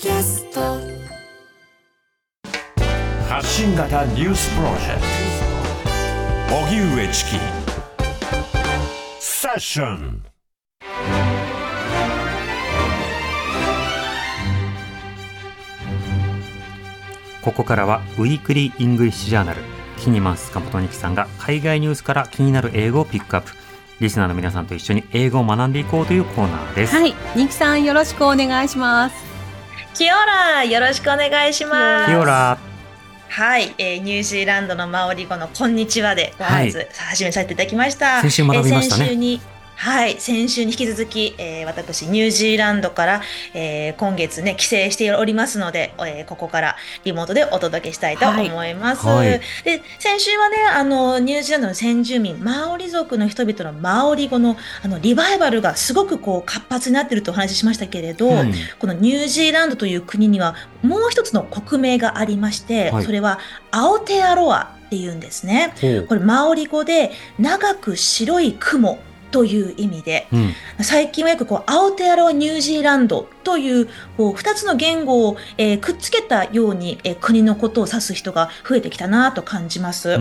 キャスト。発信型ニュースプロジェクト。荻上チキ。セッション。ここからは Weekly English Journal キニマンス塚本ニキさんが海外ニュースから気になる英語をピックアップ。リスナーの皆さんと一緒に英語を学んでいこうというコーナーです、はい、ニキさんよろしくお願いします。キオラよろしくお願いします。キオラはい、えーニュージーランドのマオリ語のこんにちはでご挨拶始めさせていただきました。先週学びましたねえー先週にはい、先週に引き続き、えー私ニュージーランドから、えー今月ね帰省しておりますので、えーここからリモートでお届けしたいと思います。はい。はいで先週はねあのニュージーランドの先住民マオリ族の人々のマオリ語のあのリバイバルがすごくこう活発になってるとお話ししましたけれど、うんこのニュージーランドという国にはもう一つの国名がありまして、はい。それはアオテアロアっていうんですね。これマオリ語で長く白い雲という意味で、うん。最近はよくこうアオテアロアニュージーランドというこう2つの言語を、えーくっつけたように、えー国のことを指す人が増えてきたなと感じます。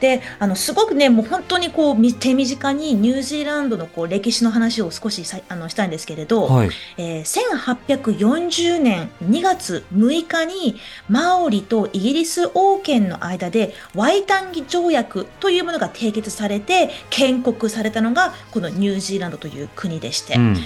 であのすごくねもう本当にこうみ手短にニュージーランドのこう歴史の話を少しさあのしたいんですけれど、はい。えー1840年2月6日にマオリとイギリス王権の間でワイタンギ条約というものが締結されて建国されたのがこのニュージーランドという国でして、うん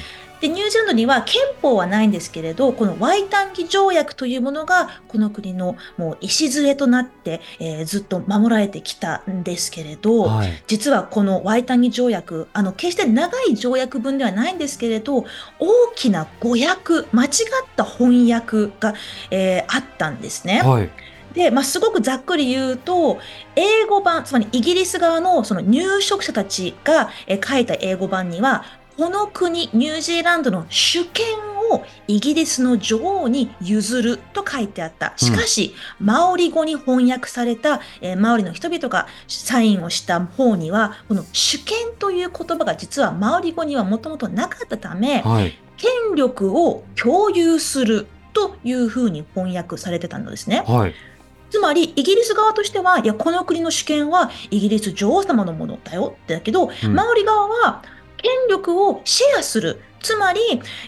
でニュージーランドには憲法はないんですけれどこのワイタンギ条約というものがこの国のもう礎となって、えーずっと守られてきたんですけれど、はい実はこのワイタンギ条約あの決して長い条約文ではないんですけれど大きな誤訳間違った翻訳が、えーあったんですね。はいで、まあ、すごくざっくり言うと英語版つまりイギリス側のその入植者たちがえー書いた英語版にはこの国ニュージーランドの主権をイギリスの女王に譲ると書いてあった。しかし、マオリ語に翻訳された、えーマオリの人々がサインをした方には、この主権という言葉が実はマオリ語にはもともとなかったため、はい。権力を共有するというふうに翻訳されてたのですね。はい。つまり、イギリス側としては、いや、この国の主権はイギリス女王様のものだよ。ってだけど、うん。マオリ側は権力をシェアする。つまり、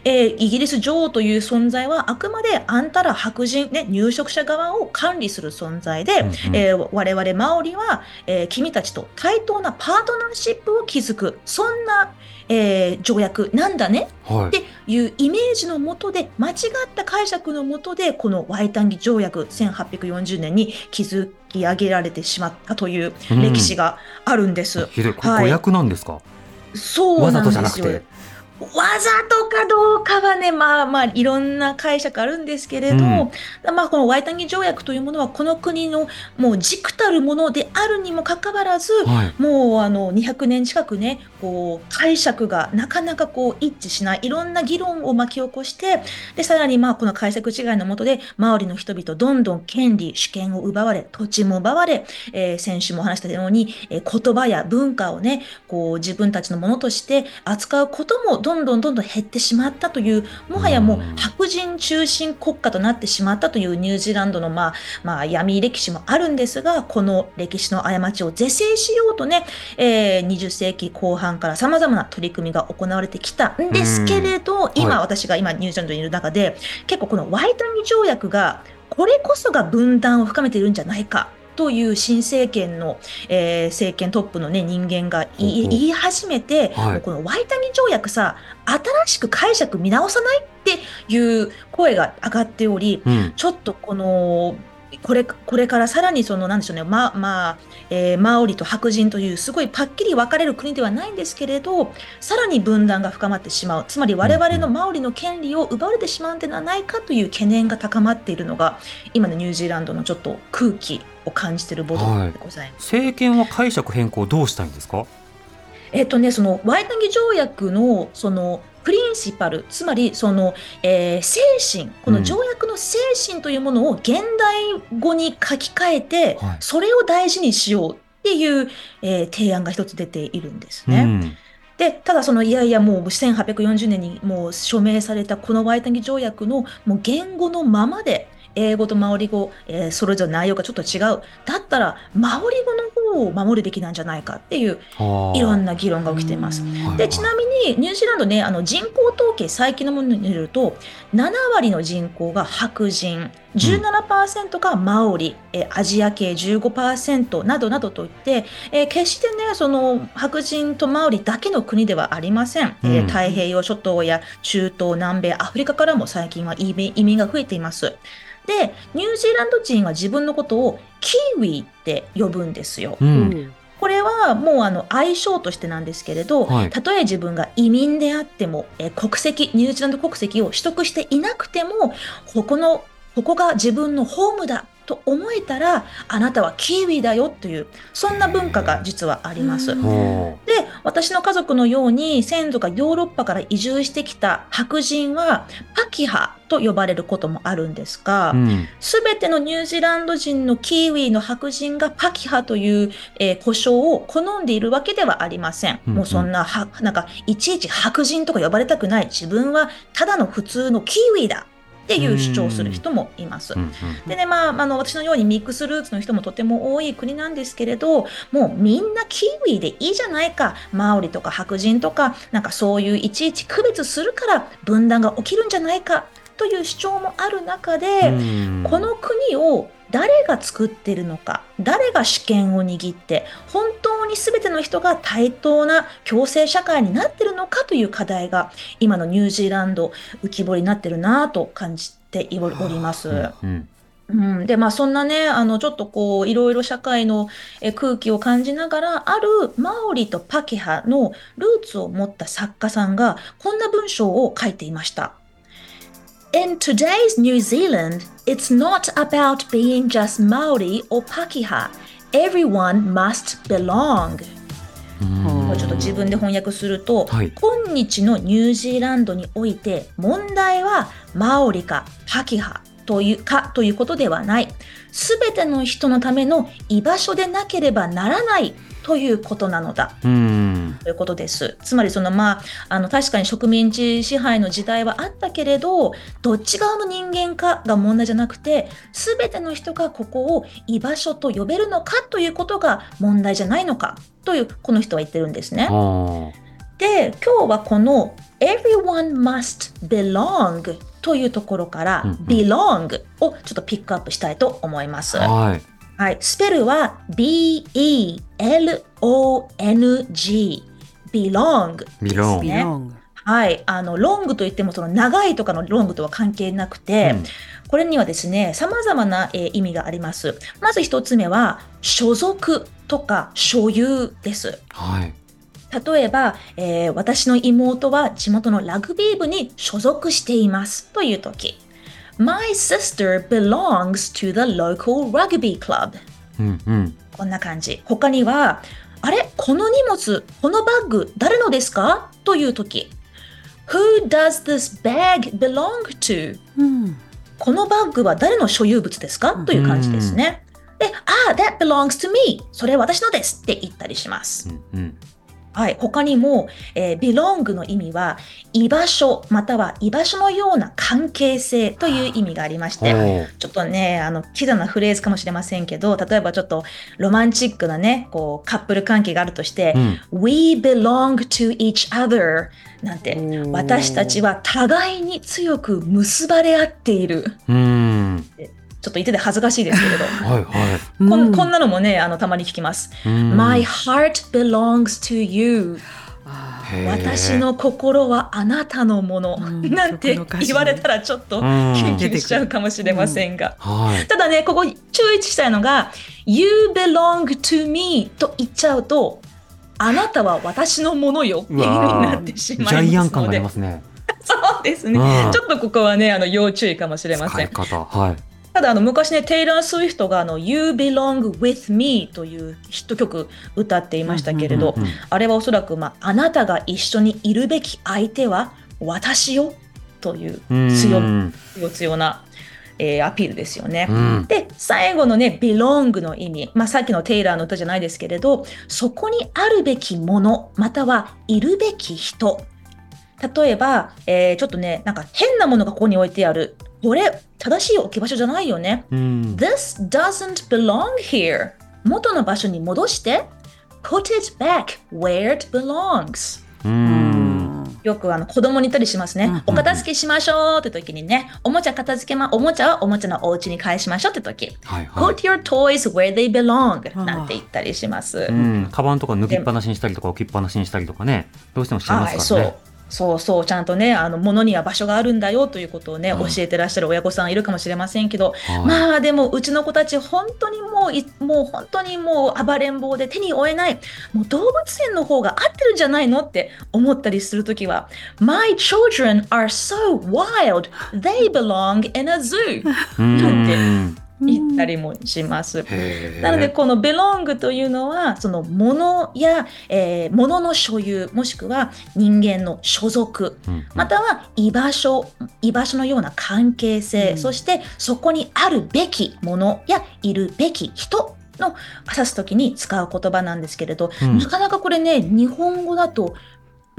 えーイギリス女王という存在はあくまであんたら白人、ね、入植者側を管理する存在で、うんうん。えー我々マオリは、えー君たちと対等なパートナーシップを築く、そんな、えー条約なんだね。はい。っていうイメージのもとで間違った解釈のもとでこのワイタンギ条約1840年に築き上げられてしまったという歴史があるんです。ひどい。これはい。なんですか？そうなんですよ。わざとじゃなくてわざとかどうかはね、まあまあ、いろんな解釈あるんですけれど、うんまあ、このワイタンギ条約というものは、この国のもう軸たるものであるにもかかわらず、はいもうあの200年近くね、こう解釈がなかなかこう一致しない、いろんな議論を巻き起こして、でさらにまあこの解釈違いのもとで、マオリの人々、どんどん権利、主権を奪われ、土地も奪われ、えー先週も話したように、えー言葉や文化をね、こう自分たちのものとして扱うこともどんどんどんどん減ってしまったという、もはやもううん。白人中心国家となってしまったというニュージーランドのまあ、まあ闇歴史もあるんですが、この歴史の過ちを是正しようとね、えー20世紀後半から様々な取り組みが行われてきたんですけれど、今、はい。私が今ニュージーランドにいる中で、結構このワイタンギ条約が、これこそが分断を深めているんじゃないか。という新政権の、えー政権トップの、ね、人間が言い始めて、はい。このワイタンギ条約さ、新しく解釈見直さないっていう声が上がっており、うん。ちょっとこの、これこれからさらにその、なんでしょうね、ま、まあ、えーマオリと白人というすごいパッキリ分かれる国ではないんですけれど、さらに分断が深まってしまう。つまり我々のマオリの権利を奪われてしまうんではないかという懸念が高まっているのが、今のニュージーランドのちょっと空気を感じているボドでございます。政権は解釈変更どうしたいんですか？えっとね、そのワイタンギ条約のそのプリンシパル、つまりその、えー精神、この条約の精神というものを現代語に書き換えて、はい。それを大事にしようっていう、えー提案が一つ出ているんですね。うん。で、ただその、いやいや、もう1840年にもう署名されたこのワイタニ条約のもう言語のままで、英語とマオリ語、えーそれぞれ内容がちょっと違う。だったら、マオリ語の方を守るべきなんじゃないかっていう、いろんな議論が起きています。でちなみにニュージーランドねあの人口統計最近のものによると7割の人口が白人17%がマオリ、えーアジア系15%などなどといって、えー決してねその白人とマオリだけの国ではありません、えーうん太平洋諸島や中東南米アフリカからも最近は移民が増えていますでニュージーランド人は自分のことをキーウィって呼ぶんですよ、うん。これはもうあの愛称としてなんですけれど、はいたとえ自分が移民であっても、えー国籍、ニュージーランド国籍を取得していなくても、ここの、ここが自分のホームだと思えたら、あなたはキーウィだよという、そんな文化が実はあります。で、私の家族のように先祖がヨーロッパから移住してきた白人はパキハと呼ばれることもあるんですが、う。うべてのニュージーランド人のキーウィの白人がパキハという、えー呼称を好んでいるわけではありません。うんうんもうそんなは、なんか、いちいち白人とか呼ばれたくない。自分はただの普通のキーウィだっていう主張をする人もいます。でね、まあ、あの、私のようにミックスルーツの人もとても多い国なんですけれど、もうみんなキーウィでいいじゃないか。マオリとか白人とか、なんかそういういちいち区別するから分断が起きるんじゃないかという主張もある中で、うんこの国を誰が作ってるのか、誰が主権を握って、本当に全ての人が対等な共生社会になってるのかという課題が、今のニュージーランド浮き彫りになってるなぁと感じております。うんうん、で、まあそんなね、あの、ちょっとこう、いろいろ社会のえ空気を感じながら、あるマオリとパケハのルーツを持った作家さんが、こんな文章を書いていました。In today's New Zealand, it's not about being just Maori or Pakeha. Everyone must belong. うんこれちょっと自分で翻訳すると、はい今日のニュージーランドにおいて問題はマオリかパキハというかということではない。すべての人のための居場所でなければならないということなのだ。うんということです。つまりそのまあ、あの確かに植民地支配の時代はあったけれど、どっち側の人間かが問題じゃなくて、すべての人がここを居場所と呼べるのかということが問題じゃないのかという、この人は言ってるんですね。あで、今日はこの everyone must belong というところから、うんうん belong をちょっとピックアップしたいと思います。ーはいはい、スペルは B-E-L-O-N-G belong ビロンね。Belong はい、あのロングといってもその長いとかのロングとは関係なくて、うん。これにはですね、様々な、えー意味があります。まず一つ目は所属とか所有です。はい。例えば、えー私の妹は地元のラグビー部に所属していますという時 My sister belongs to the local rugby club. うんうん。こんな感じ。他にはあれ？この荷物このバッグ誰のですか？という時。Who does this bag belong to? うん。このバッグは誰の所有物ですか？という感じですね。で、あ、that belongs to me. それ私のです。って言ったりします。うんうんはい、他にも、えー belong の意味は居場所または居場所のような関係性という意味がありまして、ちょっとね、あの、キザなフレーズかもしれませんけど、例えばちょっとロマンチックなね、こう、カップル関係があるとして、うん。We belong to each other なんて、私たちは互いに強く結ばれ合っている。うんちょっと言ってて恥ずかしいですけれど。はいはい。こんこんななのもね、あの、たまに聞きます。うん。My heart belongs to you. 私の心はあなたのもの、うん。なんて言われたらちょっとうん。キュンキュンしちゃうかもしれませんが、はいただねここ注意したいのが「You belong to me」と言っちゃうとあなたは私のものよっていう意味になってしジまいますので。そうですね、うん。ちょっとここはねあの要注意かもしれま使いせん方。はいただあの昔ねテイラー・スウィフトがあの「You belong with me」というヒット曲歌っていましたけれど、あれはおそらく、まあ、あなたが一緒にいるべき相手は私よといううん強うん強強なえーアピールですよね。うん。で、最後のね、belong の意味。まあ、さっきのテイラーの歌じゃないですけれど、そこにあるべきもの、またはいるべき人。例えば、えーちょっとね、なんか変なものがここに置いてある。これ、正しい置き場所じゃないよね。うん。This doesn't belong here. 元の場所に戻して。Put it back where it belongs. よくあの子供に言ったりしますね。うんお片付けしましょうって時にね、おもちゃ片付けま、おもちゃはおもちゃのお家に返しましょうって時。はいはい。Put your toys where they belong なんて言ったりします。うん。カバンとか脱ぎっぱなしにしたりとか置きっぱなしにしたりとかね、どうしてもしまはい、すからね。そう。そうそう、ちゃんとね、あの、物には場所があるんだよということをね、うん。教えてらっしゃる親御さんいるかもしれませんけど、はい。まあでも、うちの子たち、本当にもうい、もう本当にもう暴れん坊で手に負えない、もう動物園の方が合ってるんじゃないのって思ったりするときは、My children are so wild, they belong in a zoo. うん。言ったりもします。なので、この belong というのは、その物や、えー物の所有、もしくは人間の所属、うんまたは居場所、居場所のような関係性、うん。そしてそこにあるべきものやいるべき人の指すときに使う言葉なんですけれど、うん。なかなかこれね、日本語だと、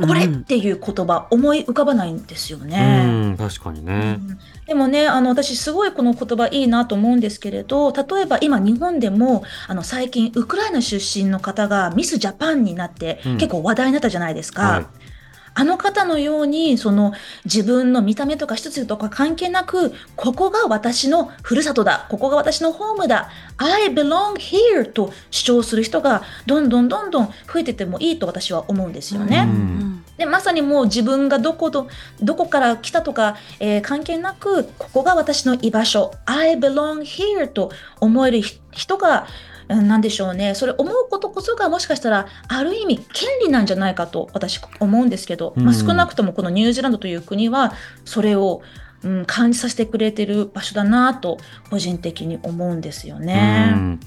これっていう言葉、思い浮かばないんですよね。うん、確かにね。でもね、あの、私すごいこの言葉いいなと思うんですけれど、例えば今日本でも、あの、最近ウクライナ出身の方がミスジャパンになってうん結構話題になったじゃないですか。はいあの方のように、その自分の見た目とか質素とか関係なく、ここが私のふるさとだ、ここが私のホームだ、I belong here と主張する人がどんどんどんどん増えててもいいと私は思うんですよね。うんでまさにもう自分がどことどこから来たとか、えー関係なくここが私の居場所。I belong here と思えるひ人がうんなんでしょうね。それ思うことこそがもしかしたらある意味権利なんじゃないかと私思うんですけど、まあ、うん少なくともこのニュージーランドという国はそれを、うん、感じさせてくれてる場所だなと個人的に思うんですよね。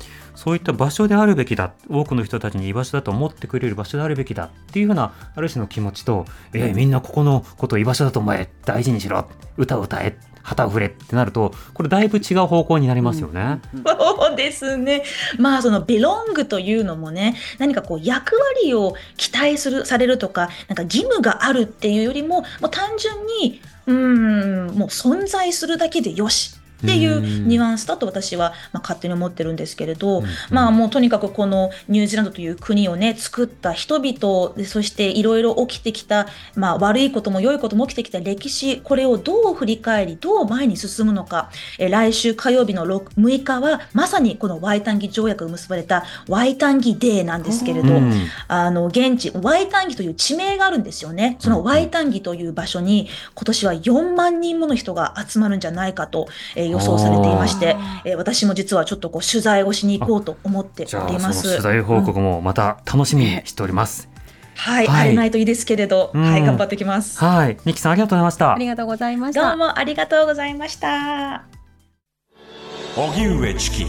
うんそういった場所であるべきだ多くの人たちに居場所だと思ってくれる場所であるべきだっていうふうなある種の気持ちと、えーみんなここのことを居場所だと思え大事にしろ歌を歌え旗を振れってなるとこれだいぶ違う方向になりますよね。そうですね。まあその belong というのもね、何かこう役割を期待する、されるとか、なんか義務があるっていうよりも、もう単純に、うーん、もう存在するだけでよし。っていううん。ニュアンスだと私はまあ勝手に思ってるんですけれど、うん。まあもうとにかくこのニュージーランドという国をね作った人々でそしていろいろ起きてきた、まあ、悪いことも良いことも起きてきた歴史これをどう振り返りどう前に進むのかえー来週火曜日の6 6日はまさにこのワイタンギ条約が結ばれたワイタンギデーなんですけれど、うん。あの現地ワイタンギという地名があるんですよね。そのワイタンギという場所に今年は4万人もの人が集まるんじゃないかと、えー予想されていまして、えー私も実はちょっとこう取材をしに行こうと思ってじゃおりますあその取。材報告もまた楽しみにしております。はい、はい荒れないといいですけれど、うんはい、頑張ってきます。はい、ニキさんありがとうございましたあり。がとうございましどうた。もありがとうございました。荻上チキ